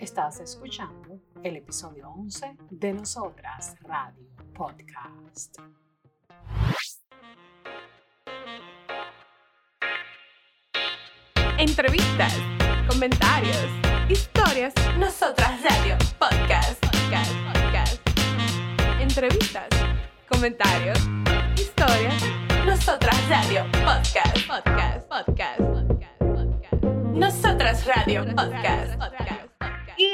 Estás escuchando el episodio 11 de Nosotras Radio Podcast. Entrevistas, comentarios, historias. Nosotras Radio Podcast. Podcast. Podcast. Entrevistas, comentarios, historias. Nosotras Radio Podcast. Podcast. Podcast. Podcast. Podcast. Nosotras Radio Podcast. Podcast.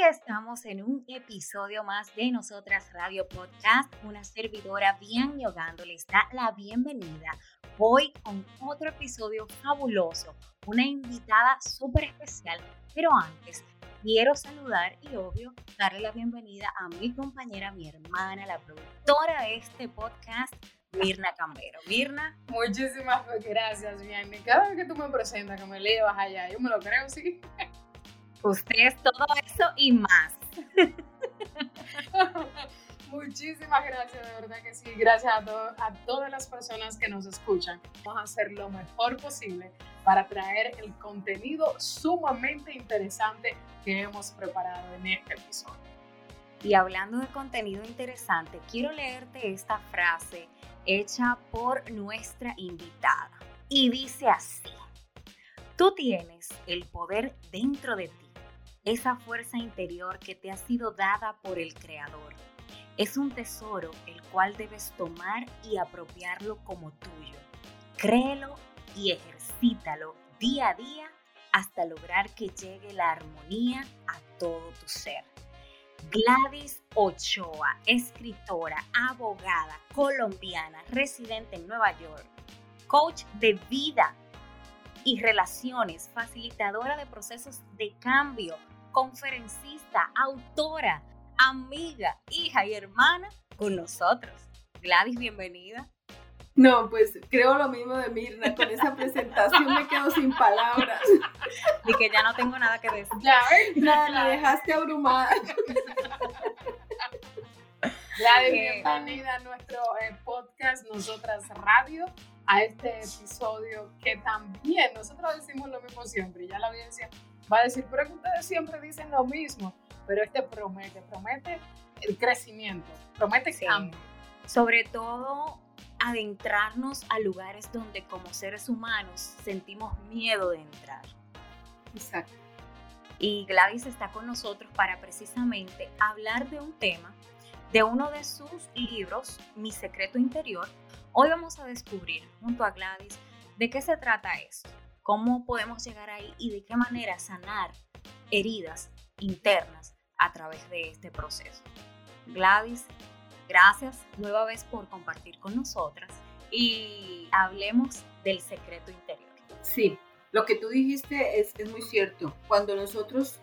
Estamos en un episodio más de Nosotras Radio Podcast. Una servidora bien yogando les da la bienvenida hoy con otro episodio fabuloso. Una invitada súper especial. Pero antes, quiero saludar y obvio darle la bienvenida a mi compañera, mi hermana, la productora de este podcast, Mirna Cambero. Mirna. Muchísimas gracias, Vianney. Cada vez que tú me presentas, que me llevas allá, yo me lo creo, sí. Usted es todo eso y más. Muchísimas gracias, de verdad que sí. Gracias a, a todas las personas que nos escuchan. Vamos a hacer lo mejor posible para traer el contenido sumamente interesante que hemos preparado en este episodio. Y hablando de contenido interesante, quiero leerte esta frase hecha por nuestra invitada. Y dice así, tú tienes el poder dentro de ti esa fuerza interior que te ha sido dada por el Creador. Es un tesoro el cual debes tomar y apropiarlo como tuyo. Créelo y ejercítalo día a día hasta lograr que llegue la armonía a todo tu ser. Gladys Ochoa, escritora, abogada, colombiana, residente en Nueva York, coach de vida y relaciones, facilitadora de procesos de cambio, conferencista, autora, amiga, hija y hermana con nosotros. Gladys, bienvenida. No, pues creo lo mismo de Mirna, con esa presentación me quedo sin palabras. Y que ya no tengo nada que decir. Ya, Nada, la dejaste abrumada. Gladys, bienvenida a nuestro eh, podcast Nosotras Radio, a este episodio que también nosotros decimos lo mismo siempre, ya la audiencia va a decir, pero es que ustedes siempre dicen lo mismo, pero este promete, promete el crecimiento, promete cambio. Sobre todo adentrarnos a lugares donde como seres humanos sentimos miedo de entrar. Exacto. Y Gladys está con nosotros para precisamente hablar de un tema, de uno de sus libros, Mi secreto interior. Hoy vamos a descubrir junto a Gladys de qué se trata esto cómo podemos llegar ahí y de qué manera sanar heridas internas a través de este proceso. Gladys, gracias nueva vez por compartir con nosotras y hablemos del secreto interior. Sí, lo que tú dijiste es, es muy cierto. Cuando nosotros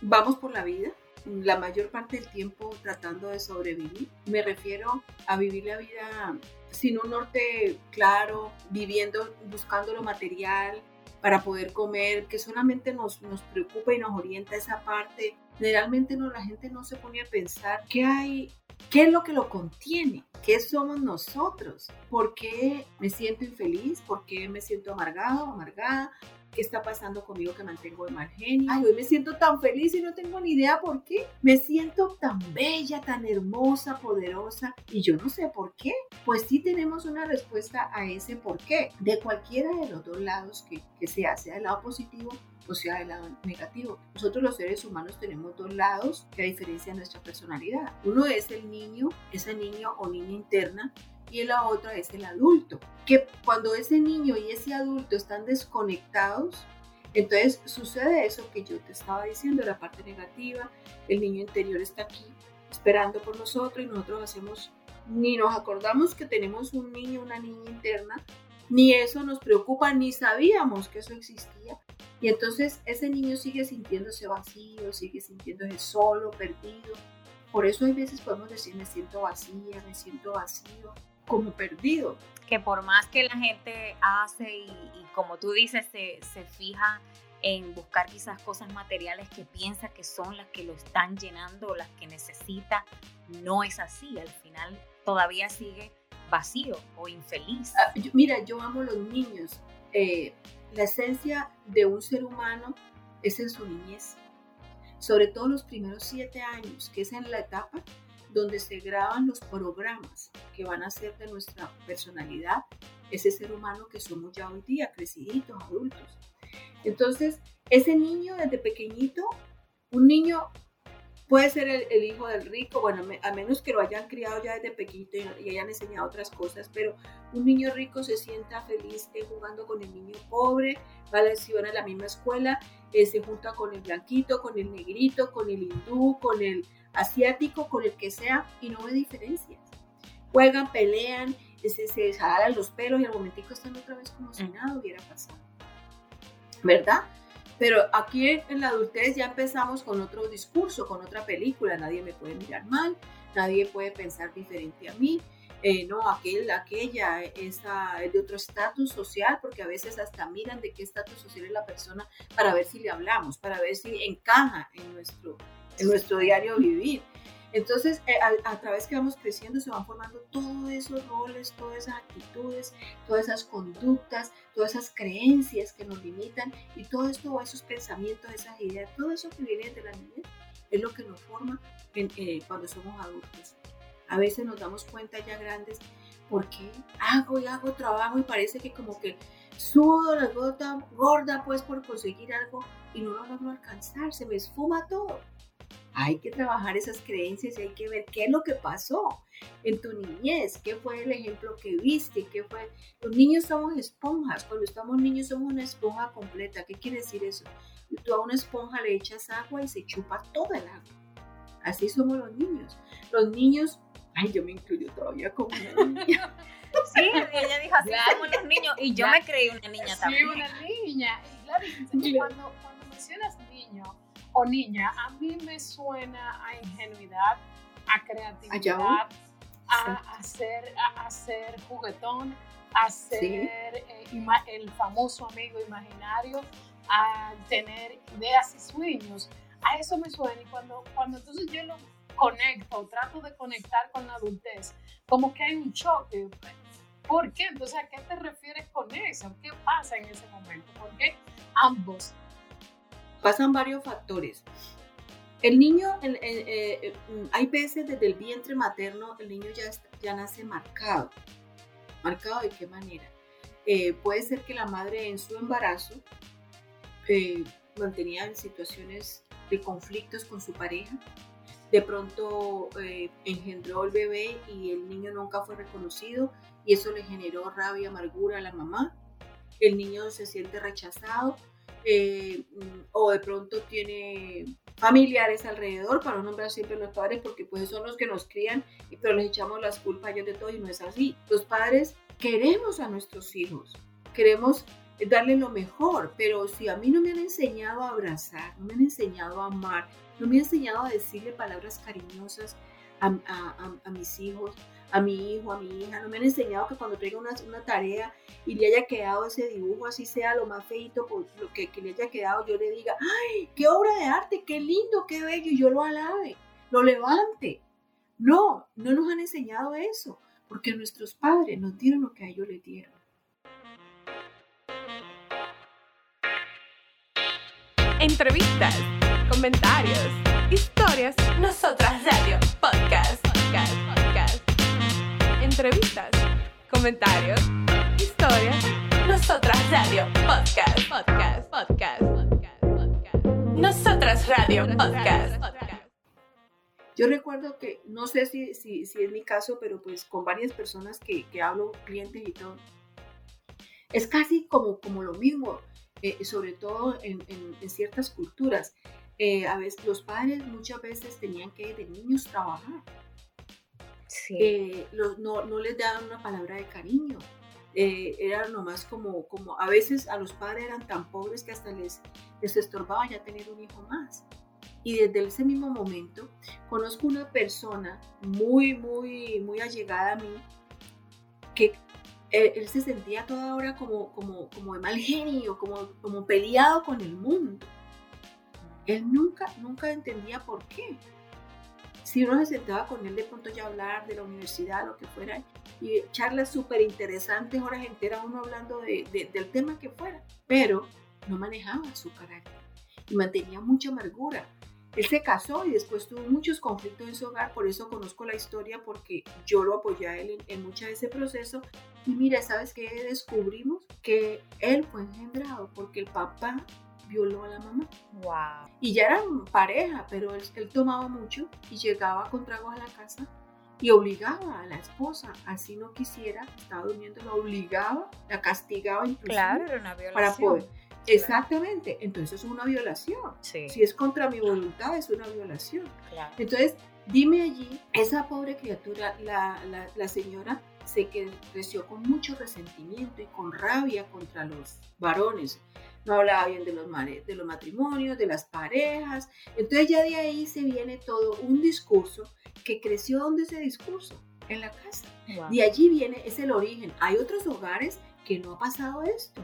vamos por la vida, la mayor parte del tiempo tratando de sobrevivir, me refiero a vivir la vida sin un norte claro, viviendo, buscando lo material, para poder comer, que solamente nos, nos preocupa y nos orienta esa parte. Generalmente no, la gente no se pone a pensar qué hay, qué es lo que lo contiene, qué somos nosotros, por qué me siento infeliz, por qué me siento amargado, amargada, ¿Qué está pasando conmigo que mantengo de mal genio? Ay, hoy me siento tan feliz y no tengo ni idea por qué. Me siento tan bella, tan hermosa, poderosa y yo no sé por qué. Pues sí tenemos una respuesta a ese por qué de cualquiera de los dos lados que, que sea, sea del lado positivo o sea del lado negativo. Nosotros los seres humanos tenemos dos lados que diferencian nuestra personalidad. Uno es el niño, esa niña o niña interna y la otra es el adulto. Que cuando ese niño y ese adulto están desconectados, entonces sucede eso que yo te estaba diciendo, la parte negativa, el niño interior está aquí esperando por nosotros y nosotros hacemos, ni nos acordamos que tenemos un niño, una niña interna, ni eso nos preocupa, ni sabíamos que eso existía. Y entonces ese niño sigue sintiéndose vacío, sigue sintiéndose solo, perdido. Por eso hay veces podemos decir, me siento vacía, me siento vacío como perdido. Que por más que la gente hace y, como tú dices, se, se fija en buscar quizás cosas materiales que piensa que son las que lo están llenando las que necesita, no es así. Al final todavía sigue vacío o infeliz. Ah, mira, yo amo los niños. Eh, la esencia de un ser humano es en su niñez. sobre todo los primeros siete años, que es en la etapa donde se graban los programas que van a ser de nuestra personalidad, ese ser humano que somos ya hoy día, creciditos, adultos. Entonces, ese niño desde pequeñito, un niño puede ser el, hijo del rico, bueno, a menos que lo hayan criado ya desde pequeñito y, hayan enseñado otras cosas, pero un niño rico se sienta feliz jugando con el niño pobre, va a la, a la misma escuela, eh, se junta con el blanquito, con el negrito, con el hindú, con el asiático, con el que sea, y no ve diferencias. Juegan, pelean, se, se jalan los pelos y al momentico están otra vez como si nada hubiera pasado. ¿Verdad? Pero aquí en la adultez ya empezamos con otro discurso, con otra película. Nadie me puede mirar mal, nadie puede pensar diferente a mí. Eh, no, aquel, aquella es de otro estatus social, porque a veces hasta miran de qué estatus social es la persona para ver si le hablamos, para ver si encaja en nuestro, en nuestro diario vivir. Entonces, eh, a, través que vamos creciendo se van formando todos esos roles, todas esas actitudes, todas esas conductas, todas esas creencias que nos limitan y todo esto, esos pensamientos, esas ideas, todo eso que viene de la niñez es lo que nos forma eh, cuando somos adultos. A veces nos damos cuenta ya grandes porque hago y hago trabajo y parece que como que sudo la gota gorda pues por conseguir algo y no lo logro alcanzar, se me esfuma todo hay que trabajar esas creencias y hay que ver qué es lo que pasó en tu niñez, qué fue el ejemplo que viste, qué fue... Los niños somos esponjas, cuando estamos niños somos una esponja completa. ¿Qué quiere decir eso? Tú a una esponja le echas agua y se chupa todo el agua. Así somos los niños. Los niños, ay, yo me incluyo todavía como una niña. Sí, ella dijo así somos los niños y yo me creí una niña también. Sí, una niña. Y claro, cuando, cuando mencionas niño, o niña, a mí me suena a ingenuidad, a creatividad, a, hacer, a, hacer juguetón, a ser eh, el famoso amigo imaginario, a tener ideas y sueños. A eso me suena y cuando, cuando entonces yo lo conecto, trato de conectar con la adultez, como que hay un choque. ¿Por qué? Entonces, ¿a qué te refieres con eso? ¿Qué pasa en ese momento? Porque ambos pasan varios factores. El niño, eh, hay veces desde el vientre materno, el niño ya, ya nace marcado. ¿Marcado de qué manera? Eh, puede ser que la madre en su embarazo eh, mantenía situaciones de conflictos con su pareja. De pronto engendró el bebé y el niño nunca fue reconocido y eso le generó rabia, amargura a la mamá. El niño se siente rechazado eh, o de pronto tiene familiares alrededor, para no nombrar siempre los padres, porque pues son los que nos crían, pero les echamos las culpas a ellos de todo y no es así. Los padres queremos a nuestros hijos, queremos darles lo mejor, pero si a mí no me han enseñado a abrazar, no me han enseñado a amar, no me han enseñado a decirle palabras cariñosas a mis hijos, a mi hijo, a mi hija, no me han enseñado que cuando traiga una, una tarea y le haya quedado ese dibujo, así sea lo más feito, pues, lo que, que, le haya quedado, yo le diga, ¡ay, qué obra de arte, qué lindo, qué bello! Y yo lo alabe, lo levante. No, no nos han enseñado eso, porque nuestros padres nos dieron lo que a ellos les dieron. Entrevistas, comentarios, comentarios historias. Nosotras Radio Podcast, Podcast, Podcast, Podcast, Podcast. Nosotras Radio Podcast. Yo recuerdo que, no sé si, si, si es mi caso, pero pues con varias personas que, que hablo, clientes y todo, es casi como, como lo mismo, eh, sobre todo en, en, ciertas culturas. Eh, a veces los padres muchas veces tenían que de niños trabajar. Sí. Eh, no, no les daban una palabra de cariño eh, era nomás como, como, a veces a los padres eran tan pobres que hasta les, les estorbaba ya tener un hijo más. Y desde ese mismo momento conozco una persona muy, muy, muy allegada a mí que él, se sentía toda hora como, como, como de mal genio, como, como peleado con el mundo. Él nunca, nunca entendía por qué. Si uno se sentaba con él de pronto ya hablar de la universidad, lo que fuera, y charlas súper interesantes, horas enteras, uno hablando de, del tema que fuera, pero no manejaba su carácter y mantenía mucha amargura. Él se casó y después tuvo muchos conflictos en su hogar, por eso conozco la historia, porque yo lo apoyé a él en, en mucho de ese proceso. Y mira, ¿sabes qué descubrimos? Que él fue engendrado porque el papá violó a la mamá. Wow. Y ya eran pareja, pero él, él tomaba mucho y llegaba con tragos a la casa y obligaba a la esposa, así no quisiera, estaba durmiendo, la obligaba, la castigaba incluso Claro, era una violación. para poder. Exactamente, entonces es una violación. Sí, Si es contra mi voluntad, es una violación. claro. Entonces, dime allí, esa pobre criatura, la, la, la señora se creció con mucho resentimiento y con rabia contra los varones. No hablaba bien de los, de los matrimonios, de las parejas. Entonces ya de ahí se viene todo un discurso que creció donde ese discurso, en la casa. Wow. De allí viene, es el origen. Hay otros hogares que no ha pasado esto.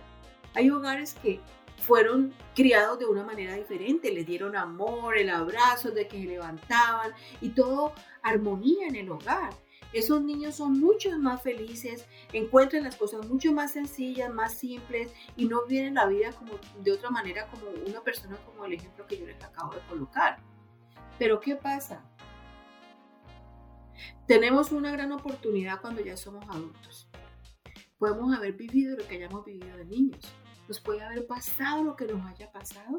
Hay hogares que fueron criados de una manera diferente, les dieron amor, el abrazo de que se levantaban y todo armonía en el hogar. Esos niños son mucho más felices, encuentran las cosas mucho más sencillas, más simples y no viven la vida como de otra manera como una persona como el ejemplo que yo les acabo de colocar. Pero ¿qué pasa? Tenemos una gran oportunidad cuando ya somos adultos. Podemos haber vivido lo que hayamos vivido de niños. Nos puede haber pasado lo que nos haya pasado,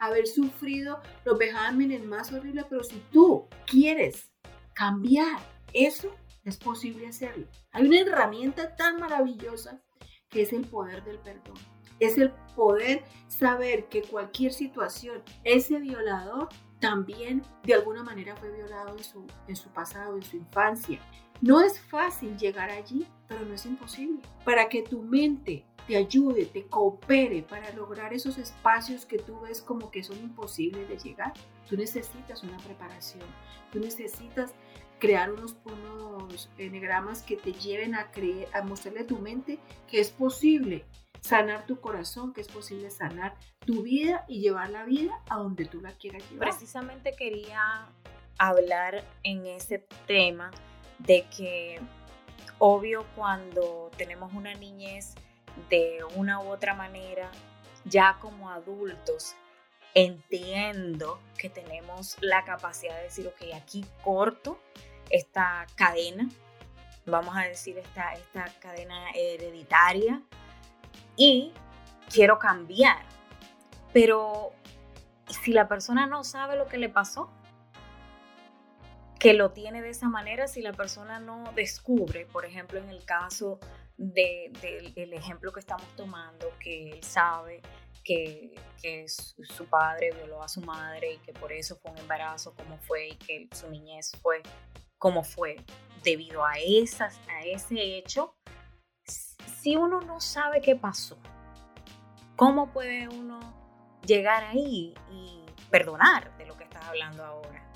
haber sufrido los vejámenes más horribles, pero si tú quieres cambiar eso, es posible hacerlo. Hay una herramienta tan maravillosa que es el poder del perdón. Es el poder saber que cualquier situación, ese violador también de alguna manera fue violado en su, en su pasado, en su infancia. No es fácil llegar allí, pero no es imposible. Para que tu mente te ayude, te coopere para lograr esos espacios que tú ves como que son imposibles de llegar, tú necesitas una preparación, tú necesitas crear unos, unos enegramas que te lleven a creer, a mostrarle a tu mente que es posible sanar tu corazón, que es posible sanar tu vida y llevar la vida a donde tú la quieras llevar. Precisamente quería hablar en ese tema de que obvio cuando tenemos una niñez de una u otra manera, ya como adultos, entiendo que tenemos la capacidad de decir, ok, aquí corto esta cadena, vamos a decir esta, esta cadena hereditaria y quiero cambiar. Pero si la persona no sabe lo que le pasó, que lo tiene de esa manera, si la persona no descubre, por ejemplo, en el caso del de, ejemplo que estamos tomando, que él sabe que, que su padre violó a su madre y que por eso fue un embarazo como fue y que su niñez fue como fue debido a, esas, a ese hecho, si uno no sabe qué pasó, ¿cómo puede uno llegar ahí y perdonar de lo que estás hablando ahora?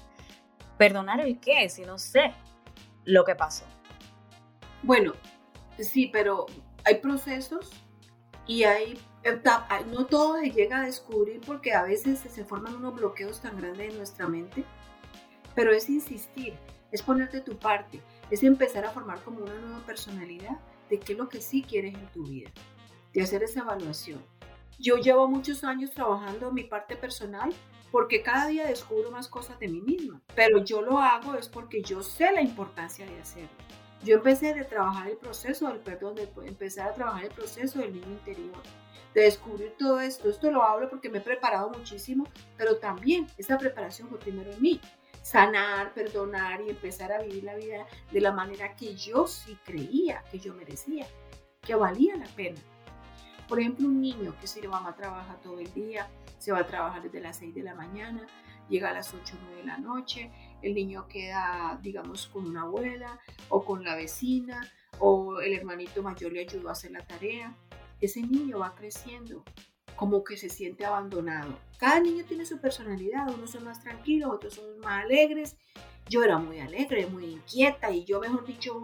¿Perdonar el qué? Si no sé lo que pasó. Bueno, sí, pero hay procesos y hay. No todo se llega a descubrir porque a veces se forman unos bloqueos tan grandes en nuestra mente. Pero es insistir, es ponerte tu parte, es empezar a formar como una nueva personalidad de qué es lo que sí quieres en tu vida, de hacer esa evaluación. Yo llevo muchos años trabajando mi parte personal porque cada día descubro más cosas de mí misma, pero yo lo hago es porque yo sé la importancia de hacerlo. Yo empecé de trabajar el proceso del perdón, de empezar a trabajar el proceso del niño interior, de descubrir todo esto. Esto lo hablo porque me he preparado muchísimo, pero también esa preparación fue primero en mí. Sanar, perdonar y empezar a vivir la vida de la manera que yo sí creía que yo merecía, que valía la pena. Por ejemplo, un niño que si la mamá trabaja todo el día, se va a trabajar desde las 6 de la mañana, llega a las 8 o 9 de la noche, el niño queda, digamos, con una abuela o con la vecina o el hermanito mayor le ayudó a hacer la tarea. Ese niño va creciendo como que se siente abandonado. Cada niño tiene su personalidad, unos son más tranquilos, otros son más alegres. Yo era muy alegre, muy inquieta y yo, mejor dicho,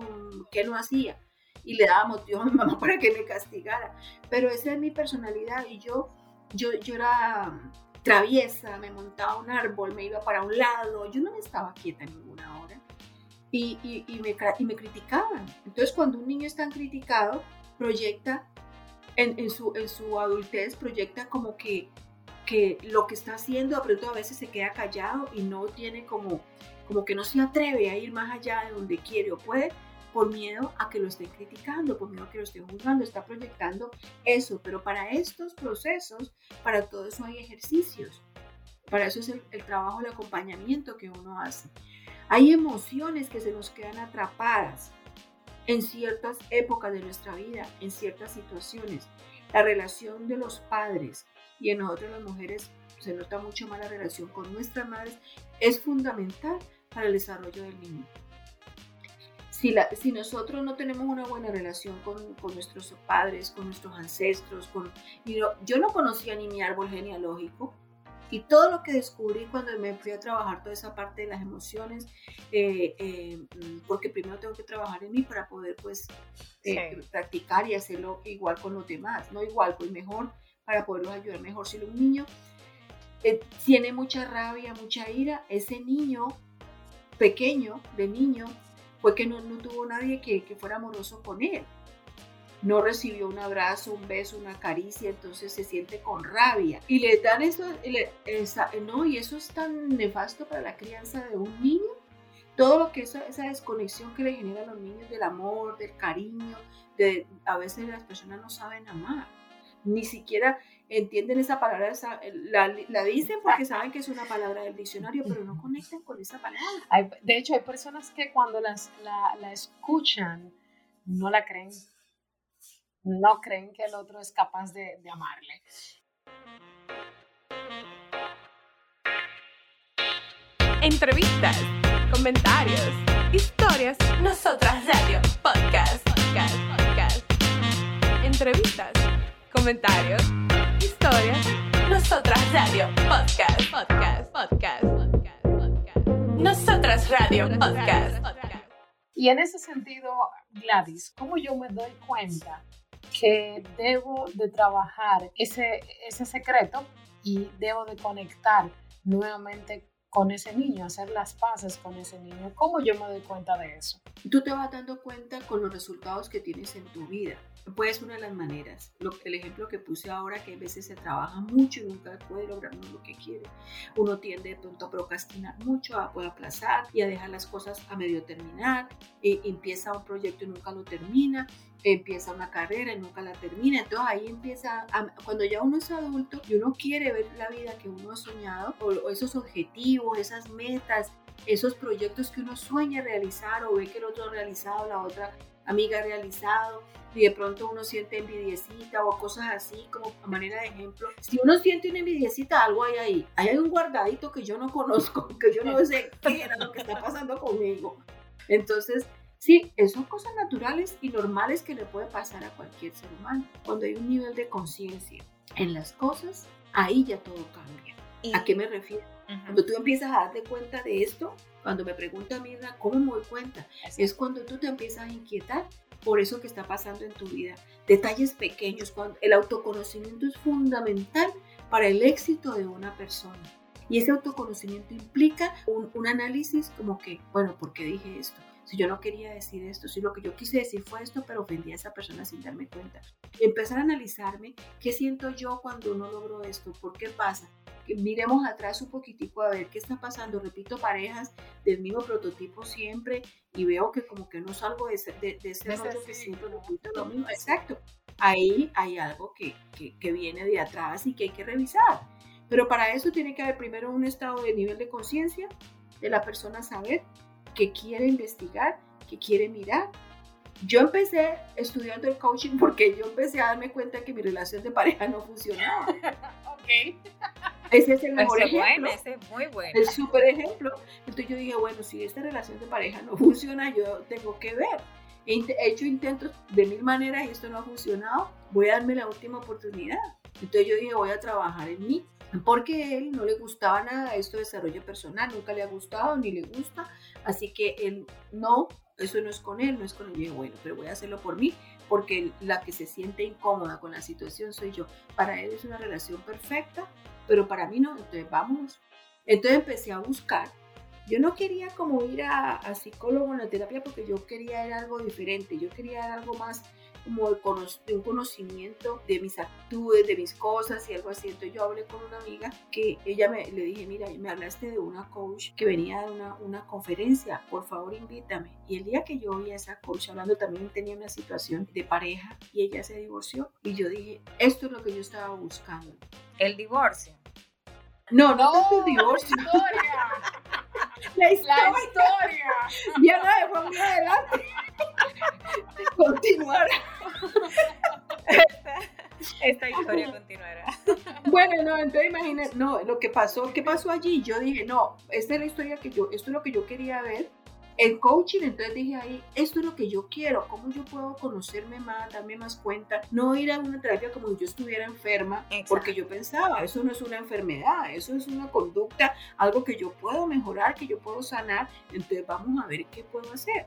¿qué no hacía? Y le daba motivo a mi mamá para que me castigara. Pero esa es mi personalidad y yo, yo, yo era traviesa, me montaba un árbol, me iba para un lado, yo no me estaba quieta ninguna hora. Y, y, y, me, y me criticaban. Entonces cuando un niño es tan criticado, proyecta en, su, en su adultez, proyecta como que, que lo que está haciendo, de pronto a veces se queda callado y no tiene como, como que no se atreve a ir más allá de donde quiere o puede por miedo a que lo estén criticando, por miedo a que lo estén juzgando, está proyectando eso. Pero para estos procesos, para todo eso hay ejercicios. Para eso es el trabajo, el acompañamiento que uno hace. Hay emociones que se nos quedan atrapadas en ciertas épocas de nuestra vida, en ciertas situaciones. La relación de los padres y en nosotros las mujeres se nota mucho más la relación con nuestras madres, es fundamental para el desarrollo del niño. Si, nosotros no tenemos una buena relación con, con nuestros padres, con nuestros ancestros, con, yo no conocía ni mi árbol genealógico, y todo lo que descubrí cuando me fui a trabajar toda esa parte de las emociones, eh, eh, porque primero tengo que trabajar en mí para poder pues eh, sí. practicar y hacerlo igual con los demás, no igual, pues mejor para poderlos ayudar mejor. Si un niño tiene mucha rabia, mucha ira, ese niño pequeño, de niño, fue que no, no tuvo nadie que, que fuera amoroso con él no recibió un abrazo, un beso, una caricia, entonces se siente con rabia. Y le dan eso, esa, no, y eso es tan nefasto para la crianza de un niño. Todo lo que esa, esa desconexión que le genera a los niños del amor, del cariño, de, a veces las personas no saben amar, ni siquiera entienden esa palabra, la, dicen porque saben que es una palabra del diccionario, pero no conectan con esa palabra. Hay, de hecho, hay personas que cuando las, la, la escuchan, no la creen no creen que el otro es capaz de, de amarle. Entrevistas, comentarios, historias, nosotras radio, podcast, podcast, podcast. Entrevistas, comentarios, historias, nosotras radio, podcast, podcast, podcast, podcast, podcast. Nosotras radio, podcast, podcast. Y en ese sentido, Gladys, ¿cómo yo me doy cuenta que debo de trabajar ese, ese secreto y debo de conectar nuevamente con ese niño, hacer las paces con ese niño. ¿Cómo yo me doy cuenta de eso? Tú te vas dando cuenta con los resultados que tienes en tu vida. Pues una de las maneras. El ejemplo que puse ahora, que a veces se trabaja mucho y nunca puede lograr lo que quiere. Uno tiende de pronto a procrastinar mucho, a poder aplazar y a dejar las cosas a medio terminar. Empieza un proyecto y nunca lo termina empieza una carrera y nunca la termina. Entonces ahí empieza, cuando ya uno es adulto y uno quiere ver la vida que uno ha soñado, o, o, esos objetivos, esas metas, esos proyectos que uno sueña realizar o ve que el otro ha realizado, la otra amiga realizado, y de pronto uno siente envidiecita o cosas así como a manera de ejemplo. Si uno siente una envidiecita, algo hay ahí. Ahí hay un guardadito que yo no conozco, que yo no sé qué era lo que está pasando conmigo. Entonces, Sí, son cosas naturales y normales que le puede pasar a cualquier ser humano. Cuando hay un nivel de conciencia en las cosas, ahí ya todo cambia. ¿A qué me refiero? Cuando tú empiezas a darte cuenta de esto, cuando me pregunta Mirna, ¿cómo me doy cuenta? Así. Es cuando tú te empiezas a inquietar por eso que está pasando en tu vida. Detalles pequeños, cuando el autoconocimiento es fundamental para el éxito de una persona. Y ese autoconocimiento implica un, un análisis como que, bueno, ¿por qué dije esto? si yo no quería decir esto, si lo que yo quise decir fue esto, pero ofendí a esa persona sin darme cuenta. Empezar a analizarme qué siento yo cuando no logro esto, por qué pasa. Miremos atrás un poquitico a ver qué está pasando. Repito parejas del mismo prototipo siempre y veo que como que no salgo de ese, de, de ese rollo que siempre repito lo mismo. Exacto. Ahí hay algo que, que, que viene de atrás y que hay que revisar. Pero para eso tiene que haber primero un estado de nivel de conciencia de la persona saber que quiere investigar, que quiere mirar. Yo empecé estudiando el coaching porque yo empecé a darme cuenta que mi relación de pareja no funcionaba. ok. Ese es el mejor ese ejemplo. Bueno, ese es muy bueno. El súper ejemplo. Entonces yo dije, bueno, si esta relación de pareja no funciona, yo tengo que ver. He hecho intentos de mil maneras y esto no ha funcionado. Voy a darme la última oportunidad. Entonces yo dije, voy a trabajar en mí porque él no le gustaba nada esto de desarrollo personal, nunca le ha gustado ni le gusta, así que él no, eso no es con él, no es con él. Yo bueno, pero voy a hacerlo por mí, porque la que se siente incómoda con la situación soy yo. Para él es una relación perfecta, pero para mí no, entonces vámonos. Entonces empecé a buscar. Yo no quería como ir a, a psicólogo en la terapia porque yo quería ir algo diferente, yo quería algo más como de, de, un conocimiento de mis actitudes, de mis cosas y algo así. Entonces yo hablé con una amiga que ella me, le dije, mira, me hablaste de una coach que venía de una, una conferencia, por favor invítame. Y el día que yo oí a esa coach hablando también tenía una situación de pareja y ella se divorció y yo dije, esto es lo que yo estaba buscando. El divorcio. No, no, no el divorcio. La historia. La historia. Ya no dejó muy adelante. Continuar. Esta, historia continuará. Bueno, no, entonces imagínate, no, lo que pasó, ¿qué pasó allí? Yo dije, no, esta es la historia que yo, esto es lo que yo quería ver el coaching, entonces dije ahí, esto es lo que yo quiero, cómo yo puedo conocerme más, darme más cuenta, no ir a una terapia como si yo estuviera enferma, porque yo pensaba, eso no es una enfermedad, eso es una conducta, algo que yo puedo mejorar, que yo puedo sanar, entonces vamos a ver qué puedo hacer.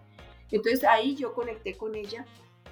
Entonces ahí yo conecté con ella,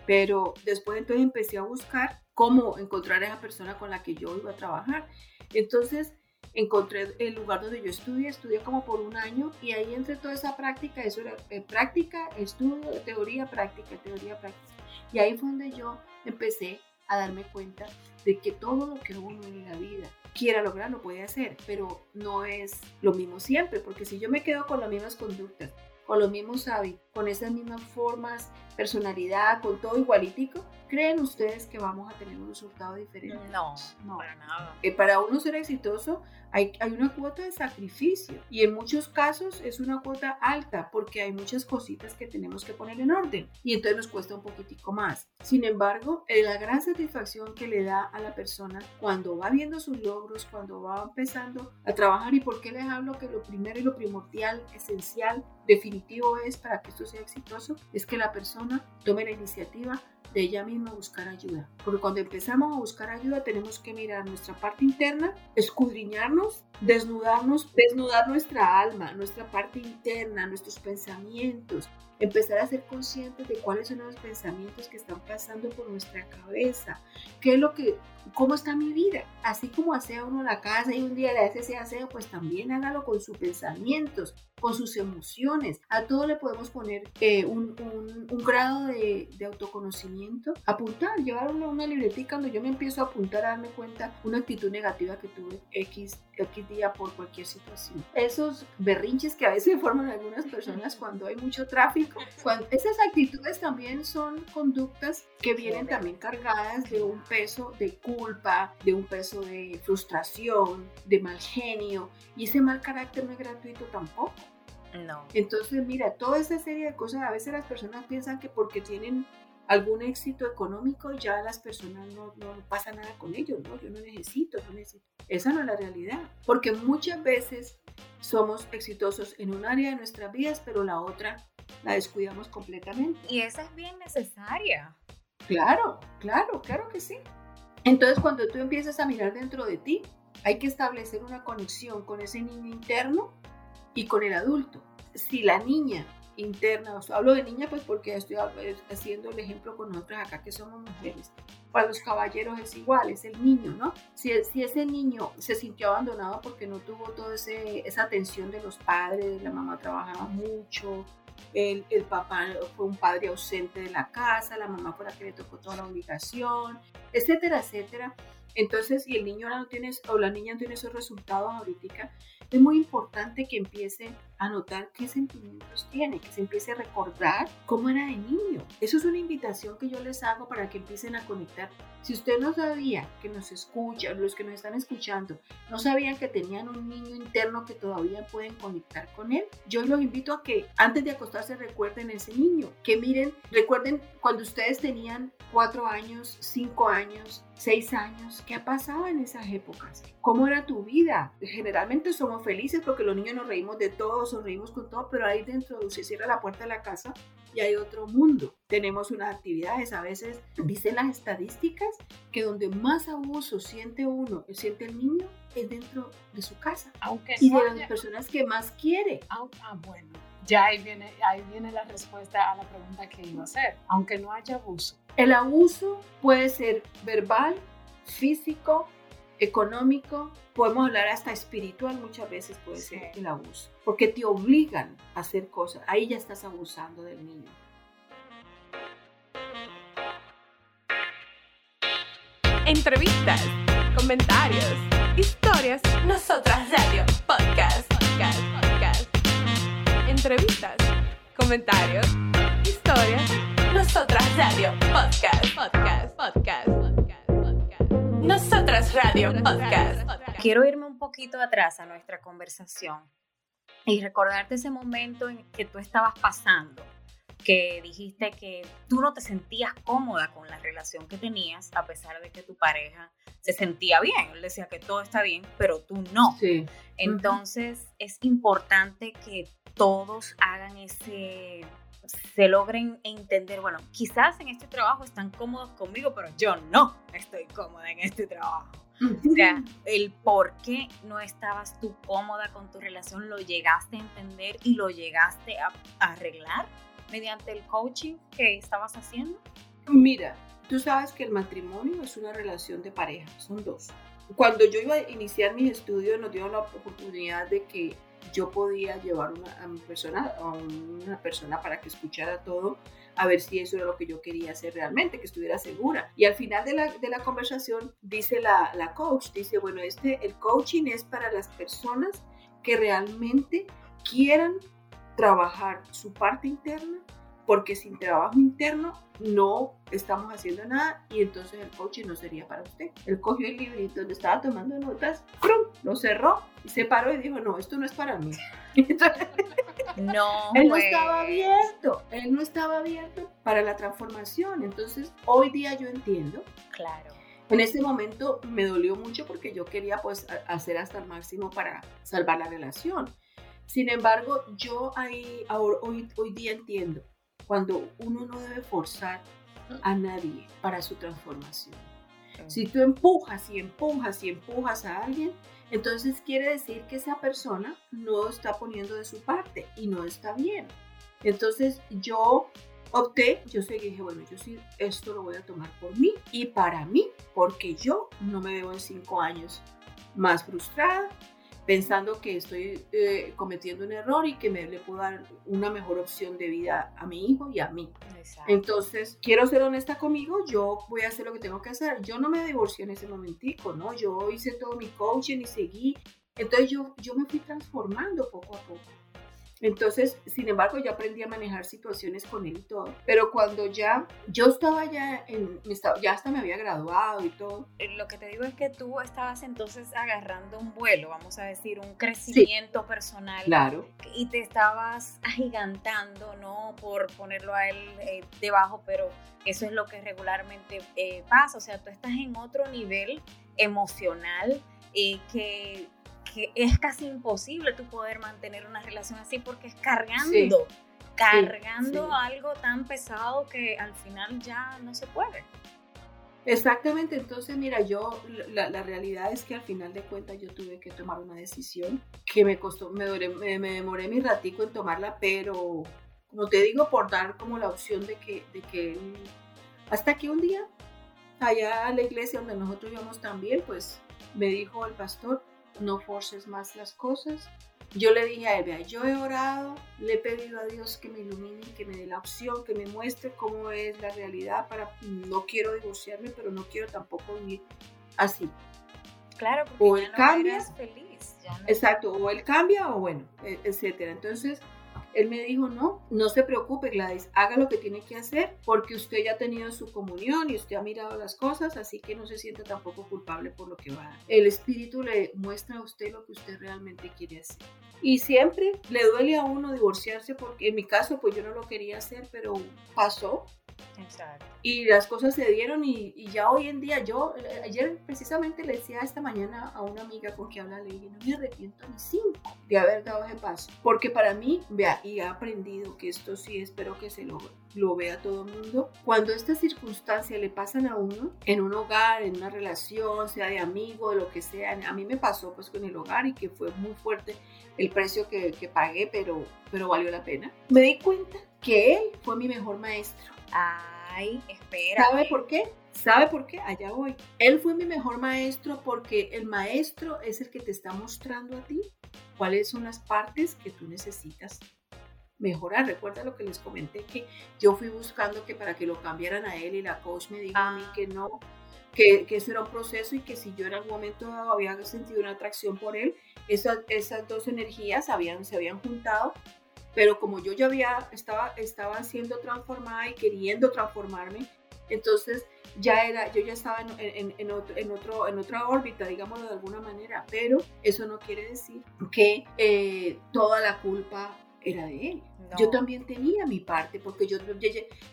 pero después entonces empecé a buscar cómo encontrar a esa persona con la que yo iba a trabajar. Entonces, encontré el lugar donde yo estudié, estudié como por un año y ahí entre toda esa práctica, eso era eh, práctica, estudio, teoría, práctica, teoría, práctica. Y ahí fue donde yo empecé a darme cuenta de que todo lo que uno en la vida quiera lograr lo puede hacer, pero no es lo mismo siempre, porque si yo me quedo con las mismas conductas, con los mismos hábitos, con esas mismas formas, personalidad, con todo igualítico, ¿creen ustedes que vamos a tener un resultado diferente? No, no, para nada. Eh, para uno ser exitoso hay, hay, una cuota de sacrificio y en muchos casos es una cuota alta porque hay muchas cositas que tenemos que poner en orden y entonces nos cuesta un poquitico más. Sin embargo, eh, la gran satisfacción que le da a la persona cuando va viendo sus logros, cuando va empezando a trabajar y por qué les hablo que lo primero y lo primordial, esencial, definitivo es para que esto sea exitoso, es que la persona tome la iniciativa de ella misma buscar ayuda. Porque cuando empezamos a buscar ayuda tenemos que mirar nuestra parte interna, escudriñarnos, desnudarnos, desnudar nuestra alma, nuestra parte interna, nuestros pensamientos, empezar a ser conscientes de cuáles son los pensamientos que están pasando por nuestra cabeza, qué es lo que, cómo está mi vida. Así como hace uno la casa y un día le hace ese aseo, pues también hágalo con sus pensamientos, con sus emociones. A todo le podemos poner eh, un, un, grado de, de, autoconocimiento. Apuntar, llevar una, una libretica donde yo me empiezo a apuntar a darme cuenta una actitud negativa que tuve X, X día por cualquier situación. Esos berrinches que a veces forman algunas personas cuando hay mucho tráfico. Cuando, esas actitudes también son conductas que vienen también cargadas de un peso de culpa, de un peso de frustración, de mal genio. Y ese mal carácter no es gratuito tampoco. No. Entonces, mira, toda esa serie de cosas, a veces las personas piensan que porque tienen algún éxito económico, ya las personas no, no pasa nada con ellos, ¿no? Yo no necesito, no necesito. Esa no es la realidad, porque muchas veces somos exitosos en un área de nuestras vidas, pero la otra la descuidamos completamente. Y esa es bien necesaria. Claro, claro, claro que sí. Entonces, cuando tú empiezas a mirar dentro de ti, hay que establecer una conexión con ese niño interno y con el adulto. Si la niña interna, o hablo de niña pues porque estoy haciendo el ejemplo con nosotras acá que somos mujeres. Para los caballeros es igual, es el niño, ¿no? Si, si ese niño se sintió abandonado porque no tuvo toda esa atención de los padres, la mamá trabajaba mucho, el, el, papá fue un padre ausente de la casa, la mamá fue la que le tocó toda la obligación, etcétera, etcétera. Entonces, si el niño ahora no tiene, o la niña no tiene esos resultados ahorita, es muy importante que empiece a notar qué sentimientos tiene, que se empiece a recordar cómo era de niño. Eso es una invitación que yo les hago para que empiecen a conectar. Si usted no sabía que nos escucha, los que nos están escuchando, no sabían que tenían un niño interno que todavía pueden conectar con él, yo los invito a que antes de acostarse recuerden ese niño, que miren, recuerden cuando ustedes tenían cuatro años, cinco años, seis años, ¿qué ha pasado en esas épocas? ¿Cómo era tu vida? Generalmente somos felices porque los niños nos reímos de todo, sonreímos con todo, pero ahí dentro se cierra la puerta de la casa y hay otro mundo. Tenemos unas actividades, a veces dicen las estadísticas que donde más abuso siente uno, siente el niño, es dentro de su casa. Aunque y de las personas que más quiere. Ah, ah, bueno, ya ahí viene, ahí viene la respuesta a la pregunta que iba a hacer. Aunque no haya abuso, el abuso puede ser verbal, físico, económico, podemos hablar hasta espiritual muchas veces puede ser el abuso, porque te obligan a hacer cosas, ahí ya estás abusando del niño. Entrevistas, comentarios, historias. Nosotras Radio Podcast. Podcast. Podcast. Entrevistas, comentarios, historias. Nosotras Radio Podcast. Podcast. Podcast. Podcast. Podcast. Nosotras Radio Podcast. Quiero irme un poquito atrás a nuestra conversación y recordarte ese momento en que tú estabas pasando que dijiste que tú no te sentías cómoda con la relación que tenías, a pesar de que tu pareja se sentía bien. Él decía que todo está bien, pero tú no. Sí. Entonces es importante que todos hagan ese, se logren entender, bueno, quizás en este trabajo están cómodos conmigo, pero yo no estoy cómoda en este trabajo. O sea, el por qué no estabas tú cómoda con tu relación lo llegaste a entender y lo llegaste a, a arreglar mediante el coaching que estabas haciendo? Mira, tú sabes que el matrimonio es una relación de pareja, son dos. Cuando yo iba a iniciar mis estudios nos dio la oportunidad de que yo podía llevar una, a, persona, a una persona para que escuchara todo, a ver si eso era lo que yo quería hacer realmente, que estuviera segura. Y al final de la, de la conversación dice la, la coach, dice, bueno, este, el coaching es para las personas que realmente quieran trabajar su parte interna, porque sin trabajo interno no estamos haciendo nada y entonces el coaching no sería para usted. Él cogió el librito donde estaba tomando notas, ¡prum! lo cerró y se paró y dijo, no, esto no es para mí. no, él no estaba abierto, él no estaba abierto para la transformación. Entonces, hoy día yo entiendo. Claro. En ese momento me dolió mucho porque yo quería pues hacer hasta el máximo para salvar la relación. Sin embargo, yo ahí, ahora, hoy, hoy día entiendo cuando uno no debe forzar a nadie para su transformación. Si tú empujas y empujas y empujas a alguien, entonces quiere decir que esa persona no está poniendo de su parte y no está bien. Entonces yo opté, yo seguí, dije, bueno, yo sí, esto lo voy a tomar por mí y para mí, porque yo no me veo en cinco años más frustrada, pensando que estoy eh, cometiendo un error y que me le puedo dar una mejor opción de vida a mi hijo y a mí. Exacto. Entonces, quiero ser honesta conmigo, yo voy a hacer lo que tengo que hacer. Yo no me divorcié en ese momentico, ¿no? Yo hice todo mi coaching y seguí. Entonces, yo, yo me fui transformando poco a poco. Entonces, sin embargo, yo aprendí a manejar situaciones con él y todo. Pero cuando ya, yo estaba ya, en, ya hasta me había graduado y todo. Eh, lo que te digo es que tú estabas entonces agarrando un vuelo, vamos a decir, un crecimiento sí, personal. Claro. Y te estabas agigantando, ¿no? Por ponerlo a él eh, debajo, pero eso es lo que regularmente eh, pasa. O sea, tú estás en otro nivel emocional eh, que que es casi imposible tú poder mantener una relación así porque es cargando, sí, cargando sí, sí. algo tan pesado que al final ya no se puede. Exactamente, entonces mira, yo la, la, realidad es que al final de cuentas yo tuve que tomar una decisión que me costó, me, duré, me, me demoré mi ratico en tomarla, pero como te digo, por dar como la opción de que, de que hasta que un día allá a la iglesia donde nosotros íbamos también, pues me dijo el pastor, no forces más las cosas. Yo le dije a él, vea, yo he orado, le he pedido a Dios que me ilumine, que me dé la opción, que me muestre cómo es la realidad para, no quiero divorciarme, pero no quiero tampoco vivir así. Claro, porque o ya él no cambia, feliz. Ya no. exacto, o él cambia o bueno, e, etcétera. Entonces, él me dijo, no, no se preocupe, Gladys, haga lo que tiene que hacer porque usted ya ha tenido su comunión y usted ha mirado las cosas, así que no se siente tampoco culpable por lo que va. El Espíritu le muestra a usted lo que usted realmente quiere hacer. Y siempre le duele a uno divorciarse porque en mi caso, pues yo no lo quería hacer, pero pasó. Exacto. Y las cosas se dieron y, y, ya hoy en día, yo ayer precisamente le decía esta mañana a una amiga con quien habla, le dije, no me arrepiento ni cinco de haber dado ese paso. Porque para mí, vea, y he aprendido que esto sí espero que se lo, lo vea todo el mundo. Cuando estas circunstancias le pasan a uno, en un hogar, en una relación, sea de amigo, de lo que sea, a mí me pasó pues con el hogar y que fue muy fuerte el precio que, que pagué, pero, pero valió la pena. Me di cuenta que él fue mi mejor maestro. Ay, espera. ¿Sabe por qué? ¿Sabe por qué? Allá voy. Él fue mi mejor maestro porque el maestro es el que te está mostrando a ti cuáles son las partes que tú necesitas mejorar. Recuerda lo que les comenté que yo fui buscando que para que lo cambiaran a él y la coach me dijo ah. a mí que no, que, que eso era un proceso y que si yo en algún momento había sentido una atracción por él, esas, esas dos energías habían, se habían juntado pero como yo ya había, estaba, estaba siendo transformada y queriendo transformarme, entonces ya era, yo ya estaba en, en, otro, en, otro, en otra órbita, digámoslo de alguna manera, pero eso no quiere decir que eh, toda la culpa era de él. Yo también tenía mi parte, porque yo,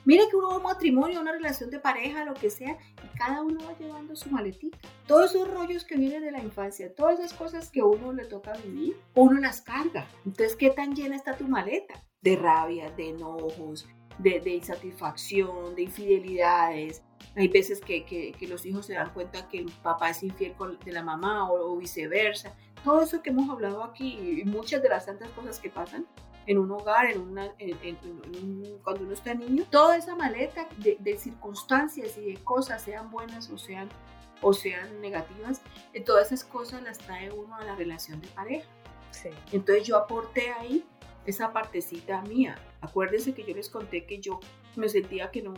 mire que uno va a un matrimonio, una relación de pareja, lo que sea, y cada uno va llevando su maletita. Todos esos rollos que vienen de la infancia, todas esas cosas que a uno le toca vivir, uno las carga. Entonces, ¿qué tan llena está tu maleta? De rabia, de enojos, de, de insatisfacción, de infidelidades, hay veces que, que, que, los hijos se dan cuenta que el papá es infiel con, de la mamá o, o, viceversa. Todo eso que hemos hablado aquí y muchas de las tantas cosas que pasan en un hogar, en una, cuando uno está niño, toda esa maleta de, circunstancias y de cosas, sean buenas o sean, o sean negativas, eh, todas esas cosas las trae uno a la relación de pareja. Entonces yo aporté ahí esa partecita mía. Acuérdense que yo les conté que yo me sentía que no,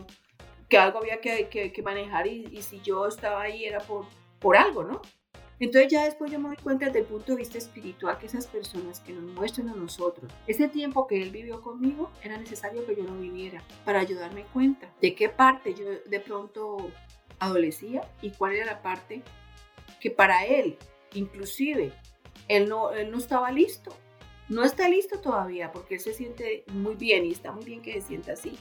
que algo había que, que, manejar y, y, si yo estaba ahí era por, por algo, ¿no? Entonces ya después yo me doy cuenta desde el punto de vista espiritual que esas personas que nos muestran a nosotros ese tiempo que él vivió conmigo era necesario que yo lo viviera para ayudarme cuenta de qué parte yo de pronto adolecía y cuál era la parte que para él inclusive él no, él no estaba listo. No está listo todavía porque él se siente muy bien y está muy bien que se sienta así.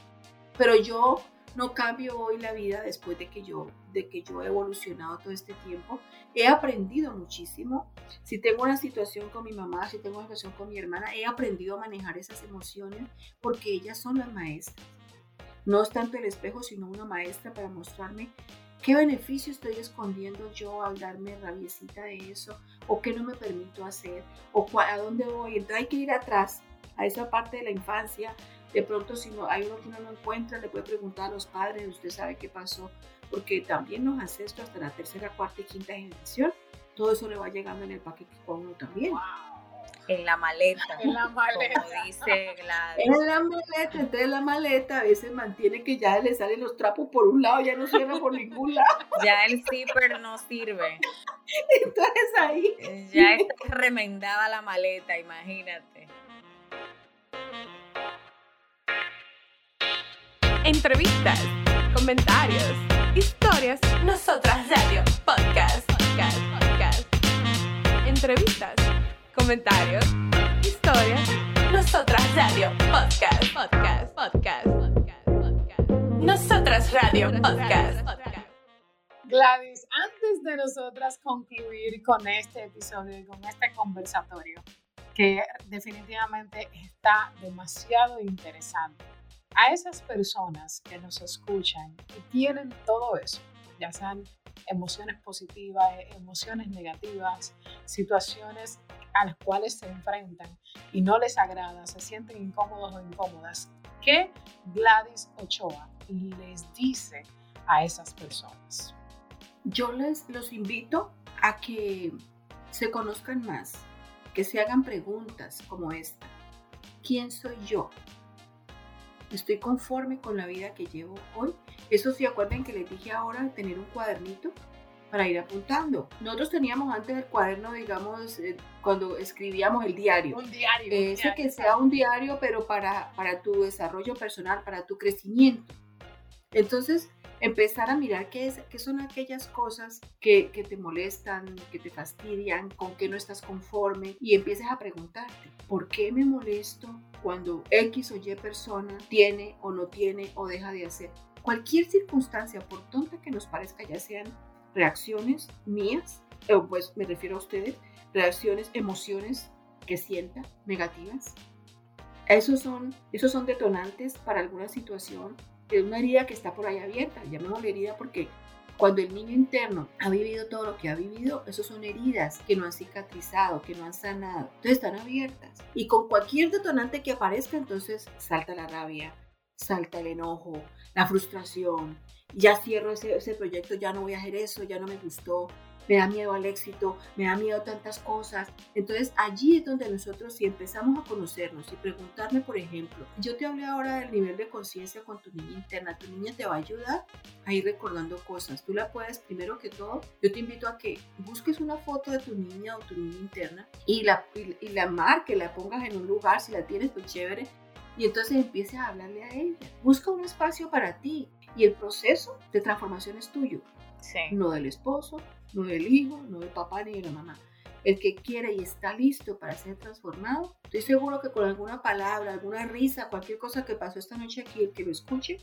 Pero yo no cambio hoy la vida después de que yo, de que yo he evolucionado todo este tiempo. He aprendido muchísimo. Si tengo una situación con mi mamá, si tengo una situación con mi hermana, he aprendido a manejar esas emociones porque ellas son las maestras. No es tanto el espejo, sino una maestra para mostrarme qué beneficio estoy escondiendo yo al darme rabiecita de eso, o qué no me permito hacer, o a dónde voy. Entonces hay que ir atrás, a esa parte de la infancia, de pronto, si no, hay uno que uno no encuentra, le puede preguntar a los padres, usted sabe qué pasó, porque también los ancestros hasta la tercera, cuarta y quinta generación, todo eso le va llegando en el paquete con uno también. En la maleta. En la maleta. Como dice Gladys. En la maleta, entonces la maleta a veces mantiene que ya le salen los trapos por un lado, ya no cierra por ningún lado. Ya el zipper no sirve. Entonces ahí. Ya está remendada la maleta, imagínate. Entrevistas, comentarios, historias, nosotras radio, podcast, podcast, podcast. Entrevistas, comentarios, historias, nosotras radio, podcast, podcast, podcast, podcast, podcast. Nosotras radio, podcast. Gladys, antes de nosotras concluir con este episodio con este conversatorio, que definitivamente está demasiado interesante a esas personas que nos escuchan y tienen todo eso, ya sean emociones positivas, emociones negativas, situaciones a las cuales se enfrentan y no les agrada, se sienten incómodos o incómodas, ¿qué Gladys Ochoa les dice a esas personas? Yo les los invito a que se conozcan más, que se hagan preguntas como esta. ¿Quién soy yo? Estoy conforme con la vida que llevo hoy. Eso sí, acuerden que les dije ahora tener un cuadernito para ir apuntando. Nosotros teníamos antes el cuaderno, digamos, eh, cuando escribíamos el diario. Un diario. Ese que sea un diario, pero para, para tu desarrollo personal, para tu crecimiento. Entonces, empezar a mirar qué, es, qué son aquellas cosas que, te molestan, que te fastidian, con qué no estás conforme y empieces a preguntarte, ¿por qué me molesto cuando X o Y persona tiene o no tiene o deja de hacer? Cualquier circunstancia, por tonta que nos parezca, ya sean reacciones mías, o pues me refiero a ustedes, reacciones, emociones que sienta negativas, esos son, esos son detonantes para alguna situación es una herida que está por ahí abierta, llamémosle herida porque cuando el niño interno ha vivido todo lo que ha vivido, esos son heridas que no han cicatrizado, que no han sanado, entonces están abiertas. Y con cualquier detonante que aparezca, entonces salta la rabia, salta el enojo, la frustración, ya cierro ese, ese proyecto, ya no voy a hacer eso, ya no me gustó, me da miedo al éxito, me da miedo tantas cosas. Entonces allí es donde nosotros si empezamos a conocernos y preguntarme, por ejemplo, yo te hablé ahora del nivel de conciencia con tu niña interna, tu niña te va a ayudar a ir recordando cosas. Tú la puedes, primero que todo, yo te invito a que busques una foto de tu niña o tu niña interna y la, y, la marque, la pongas en un lugar, si la tienes, pues chévere. Y entonces empieces a hablarle a ella. Busca un espacio para ti y el proceso de transformación es tuyo. No del esposo, no del hijo, no del papá ni de la mamá. El que quiere y está listo para ser transformado, estoy seguro que con alguna palabra, alguna risa, cualquier cosa que pasó esta noche aquí, el que lo escuche,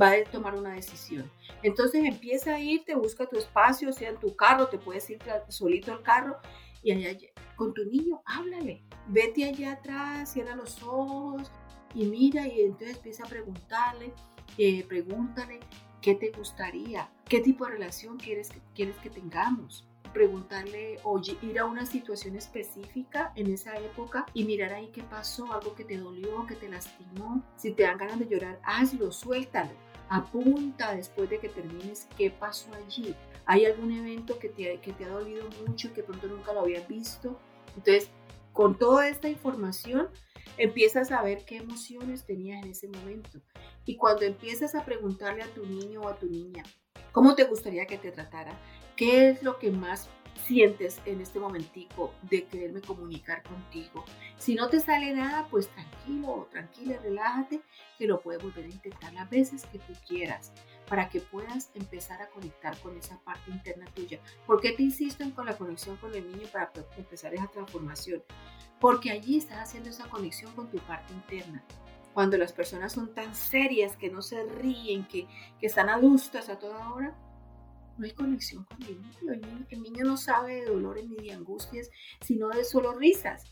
va a tomar una decisión. Entonces empieza a ir, te busca tu espacio, sea en tu carro, te puedes ir solito al carro y allá con tu niño, háblale. Vete allá atrás, cierra los ojos y mira y entonces empieza a preguntarle, eh, pregúntale qué te gustaría, qué tipo de relación quieres que, quieres que tengamos. Preguntarle, oye, ir a una situación específica en esa época y mirar ahí qué pasó, algo que te dolió, que te lastimó. Si te dan ganas de llorar, hazlo, suéltalo. Apunta después de que termines qué pasó allí. ¿Hay algún evento que te, que te ha dolido mucho, que pronto nunca lo habías visto? Entonces, con toda esta información, empiezas a ver qué emociones tenías en ese momento. Y cuando empiezas a preguntarle a tu niño o a tu niña, ¿cómo te gustaría que te tratara? ¿Qué es lo que más sientes en este momentico de quererme comunicar contigo? Si no te sale nada, pues tranquilo tranquila, relájate, que lo puedes volver a intentar las veces que tú quieras para que puedas empezar a conectar con esa parte interna tuya. ¿Por qué te insisto en con la conexión con el niño para empezar esa transformación? porque allí estás haciendo esa conexión con tu parte interna. Cuando las personas son tan serias, que no se ríen, que, que están adustas a toda hora, no hay conexión con el niño. El niño, no sabe de dolores ni de angustias, sino de solo risas.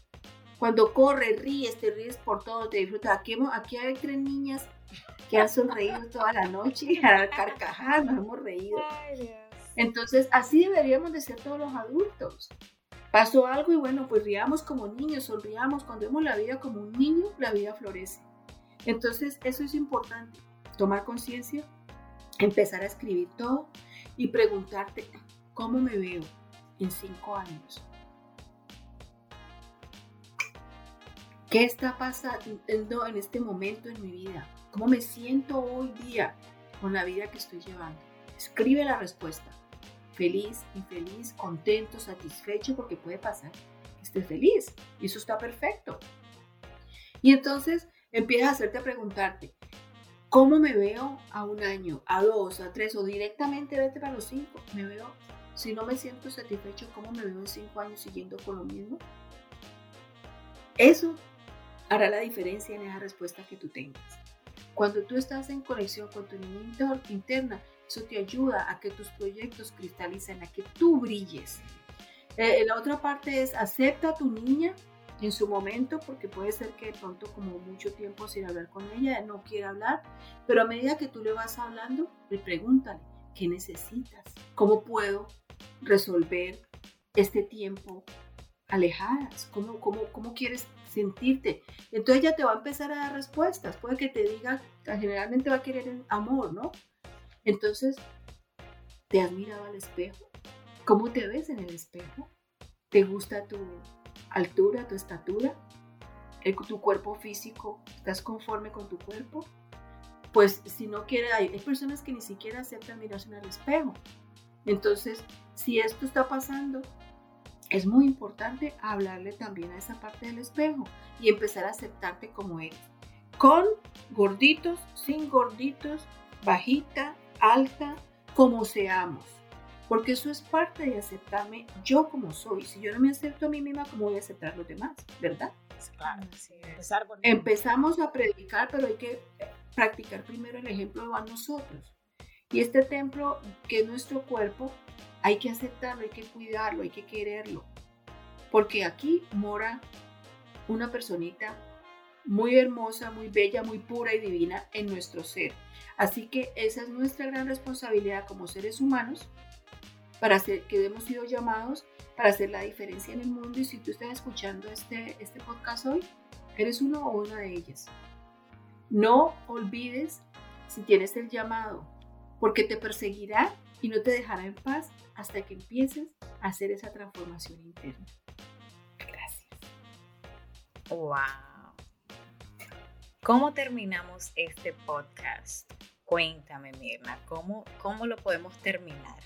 Cuando corre, ríes, te ríes por todo, te disfrutas. Aquí, aquí hay tres niñas que han sonreído toda la noche, a carcajadas, nos hemos reído. Entonces, así deberíamos de ser todos los adultos. Pasó algo y bueno, pues riamos como niños, sonriamos. Cuando vemos la vida como un niño, la vida florece. Entonces, eso es importante, tomar conciencia, empezar a escribir todo y preguntarte, ¿cómo me veo en cinco años? ¿Qué está pasando en este momento en mi vida? ¿Cómo me siento hoy día con la vida que estoy llevando? Escribe la respuesta feliz, infeliz, contento, satisfecho, porque puede pasar que estés feliz y eso está perfecto. Y entonces empiezas a hacerte a preguntarte, ¿cómo me veo a un año, a dos, a tres o directamente vete para los cinco? ¿Me veo, si no me siento satisfecho, cómo me veo en cinco años siguiendo con lo mismo? Eso hará la diferencia en esa respuesta que tú tengas. Cuando tú estás en conexión con tu niña interna, eso te ayuda a que tus proyectos cristalicen, a que tú brilles. Eh, la otra parte es acepta a tu niña en su momento, porque puede ser que de pronto como mucho tiempo sin hablar con ella, no quiere hablar, pero a medida que tú le vas hablando, le pregúntale, ¿qué necesitas? ¿Cómo puedo resolver este tiempo alejadas? ¿Cómo, cómo, cómo quieres sentirte? Entonces ella te va a empezar a dar respuestas, puede que te diga, generalmente va a querer amor, ¿no? Entonces, ¿te has mirado al espejo? ¿Cómo te ves en el espejo? ¿Te gusta tu altura, tu estatura? ¿Tu cuerpo físico? ¿Estás conforme con tu cuerpo? Pues si no quiere, hay, personas que ni siquiera aceptan mirarse en el espejo. Entonces, si esto está pasando, es muy importante hablarle también a esa parte del espejo y empezar a aceptarte como eres. Con gorditos, sin gorditos, bajita, alta, como seamos. Porque eso es parte de aceptarme yo como soy. Si yo no me acepto a mí misma, ¿cómo voy a aceptar a los demás? ¿Verdad? Claro, sí, empezar con Empezamos a predicar, pero hay que practicar primero el ejemplo a nosotros. Y este templo, que es nuestro cuerpo, hay que aceptarlo, hay que cuidarlo, hay que quererlo. Porque aquí mora una personita muy hermosa, muy bella, muy pura y divina en nuestro ser. Así que esa es nuestra gran responsabilidad como seres humanos, para hacer, que hemos sido llamados para hacer la diferencia en el mundo. Y si tú estás escuchando este, este podcast hoy, eres uno o una de ellas. No olvides si tienes el llamado, porque te perseguirá y no te dejará en paz hasta que empieces a hacer esa transformación interna. Gracias. Wow. ¿Cómo terminamos este podcast? Cuéntame, Mirna, ¿cómo, cómo lo podemos terminar?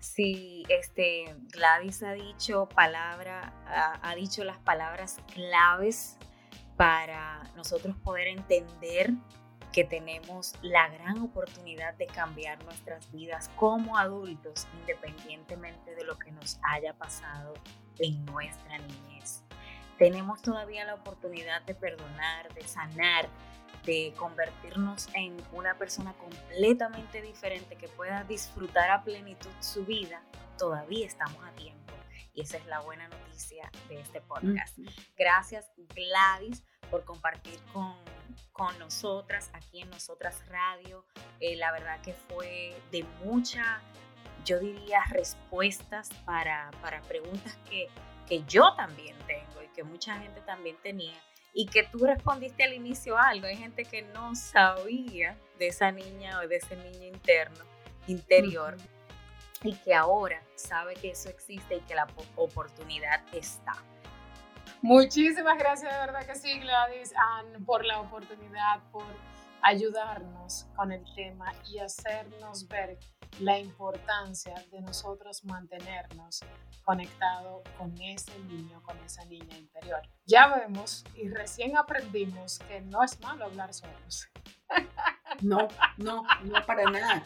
Si este, Gladys ha dicho palabra, ha, ha dicho las palabras claves para nosotros poder entender que tenemos la gran oportunidad de cambiar nuestras vidas como adultos, independientemente de lo que nos haya pasado en nuestra niñez. Tenemos todavía la oportunidad de perdonar, de sanar, de convertirnos en una persona completamente diferente que pueda disfrutar a plenitud su vida. Todavía estamos a tiempo. Y esa es la buena noticia de este podcast. Gracias Gladys por compartir con con nosotras aquí en Nosotras Radio. Eh, la verdad que fue de mucha, yo diría, respuestas para, para preguntas que, que yo también tengo y que mucha gente también tenía y que tú respondiste al inicio algo. Hay gente que no sabía de esa niña o de ese niño interno, interior, y que ahora sabe que eso existe y que la oportunidad está. Muchísimas gracias, de verdad que sí, Gladys, por la oportunidad, por ayudarnos con el tema y hacernos ver la importancia de nosotros mantenernos conectados con ese niño, con esa niña interior. Ya vemos y recién aprendimos que no es malo hablar solos. No, no, no para nada.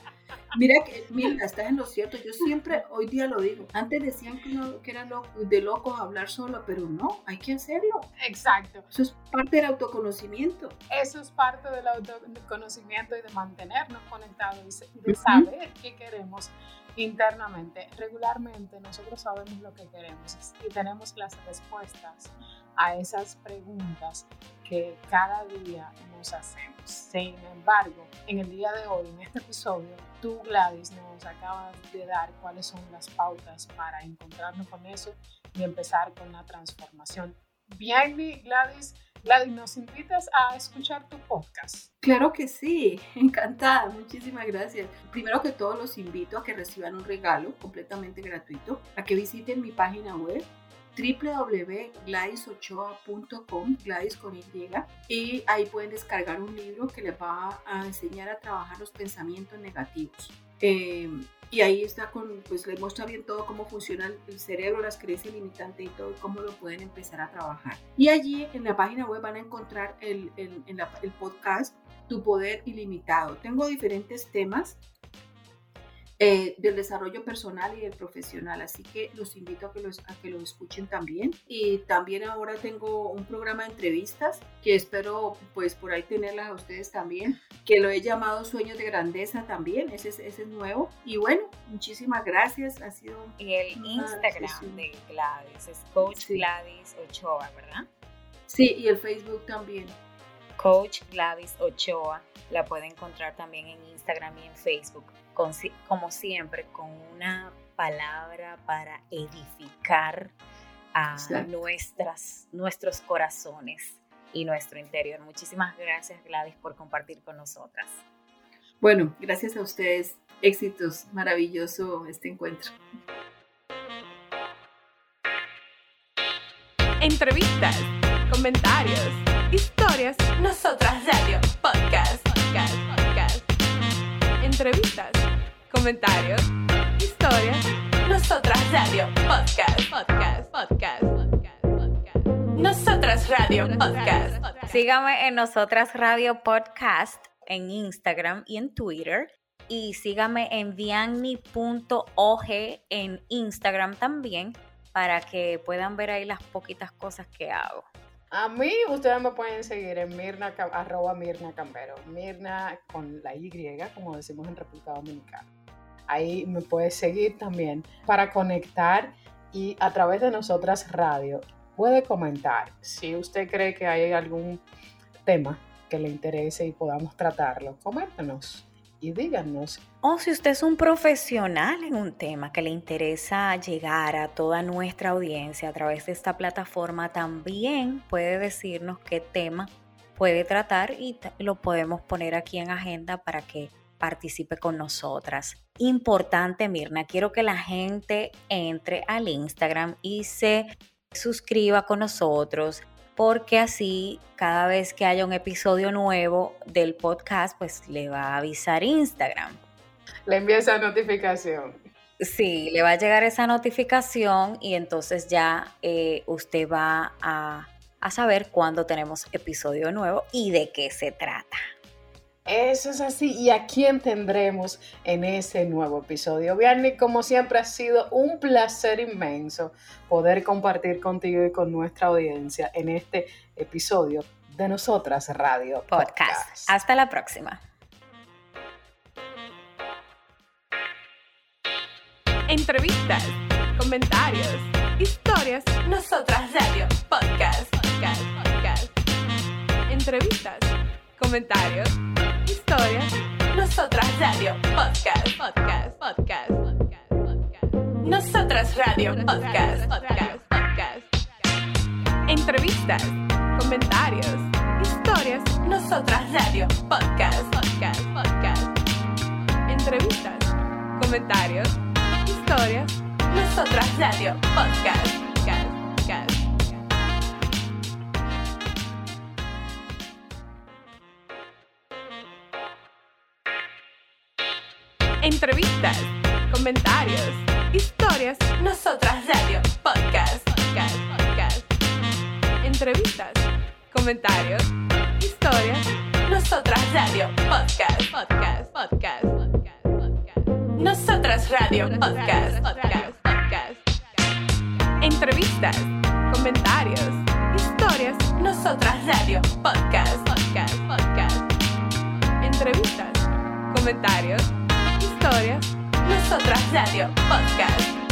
Mira, que, mira, estás en lo cierto. Yo siempre, hoy día lo digo. Antes decían que, no, que era de locos hablar solo, pero no, hay que hacerlo. Exacto. Eso es parte del autoconocimiento. Eso es parte del autoconocimiento y de mantenernos conectados, de saber qué queremos internamente. Regularmente nosotros sabemos lo que queremos y tenemos las respuestas a esas preguntas que cada día nos hacemos. Sin embargo, en el día de hoy, en este episodio, tú, Gladys, nos acabas de dar cuáles son las pautas para encontrarnos con eso y empezar con la transformación. Bien, Gladys, Gladys, ¿nos invitas a escuchar tu podcast? Claro que sí, encantada, muchísimas gracias. Primero que todo los invito a que reciban un regalo completamente gratuito, a que visiten mi página web www.gladisochoa.com, Gladys con Y, y ahí pueden descargar un libro que les va a enseñar a trabajar los pensamientos negativos. Eh, y ahí está con, pues les muestra bien todo cómo funciona el cerebro, las creencias limitantes y todo, cómo lo pueden empezar a trabajar. Y allí en la página web van a encontrar el, el, el podcast Tu Poder Ilimitado. Tengo diferentes temas eh, del desarrollo personal y del profesional. Así que los invito a que, los, a que lo escuchen también. Y también ahora tengo un programa de entrevistas que espero pues por ahí tenerlas a ustedes también, que lo he llamado Sueños de Grandeza también, ese es, ese es nuevo. Y bueno, muchísimas gracias, ha sido... Y el Instagram de Gladys es Coach Gladys Ochoa, ¿verdad? Sí, y el Facebook también. Coach Gladys Ochoa, la puede encontrar también en Instagram y en Facebook como siempre, con una palabra para edificar a nuestras, nuestros corazones y nuestro interior. Muchísimas gracias, Gladys, por compartir con nosotras. Bueno, gracias a ustedes. Éxitos. Maravilloso este encuentro. Entrevistas, comentarios, historias. Nosotras Radio Podcast, podcast, podcast. Entrevistas comentarios, historias. Nosotras Radio Podcast, podcast, podcast. Nosotras Radio Podcast. Sígame en Nosotras Radio Podcast en Instagram y en Twitter. Y sígame en dianni.og en Instagram también para que puedan ver ahí las poquitas cosas que hago. A mí ustedes me pueden seguir en Mirna, arroba Mirna Cambero. Mirna con la Y, como decimos en República Dominicana. Ahí me puedes seguir también para conectar y a través de nosotras radio puede comentar si usted cree que hay algún tema que le interese y podamos tratarlo. Coméntanos y díganos. O si usted es un profesional en un tema que le interesa llegar a toda nuestra audiencia a través de esta plataforma, también puede decirnos qué tema puede tratar y lo podemos poner aquí en agenda para que participe con nosotras. Importante, Mirna, quiero que la gente entre al Instagram y se suscriba con nosotros porque así cada vez que haya un episodio nuevo del podcast, pues le va a avisar Instagram. Le envía esa notificación. Sí, le va a llegar esa notificación y entonces ya eh, usted va a, a saber cuándo tenemos episodio nuevo y de qué se trata. Eso es así. ¿Y a quién tendremos en ese nuevo episodio? Vianney, como siempre, ha sido un placer inmenso poder compartir contigo y con nuestra audiencia en este episodio de Nosotras Radio Podcast. Hasta la próxima. Entrevistas, comentarios, historias. Nosotras Radio Podcast. Podcast. Podcast. Entrevistas, comentarios historias. Nosotras Radio Podcast, podcast, podcast, podcast, podcast. Nosotras Radio Podcast, podcast, podcast. Entrevistas, comentarios, historias. Nosotras Radio Podcast, podcast, podcast. Entrevistas, comentarios, historias. Nosotras Radio podcast, entrevistas, comentarios, historias. Nosotras Radio Podcast, podcast, podcast. Entrevistas, comentarios, historias. Nosotras Radio Podcast, podcast, podcast, podcast, podcast. Nosotras Radio Podcast, podcast, podcast. Entrevistas, comentarios, historias. Nosotras Radio Podcast, podcast, podcast. Entrevistas, comentarios Nosotras Radio Podcast.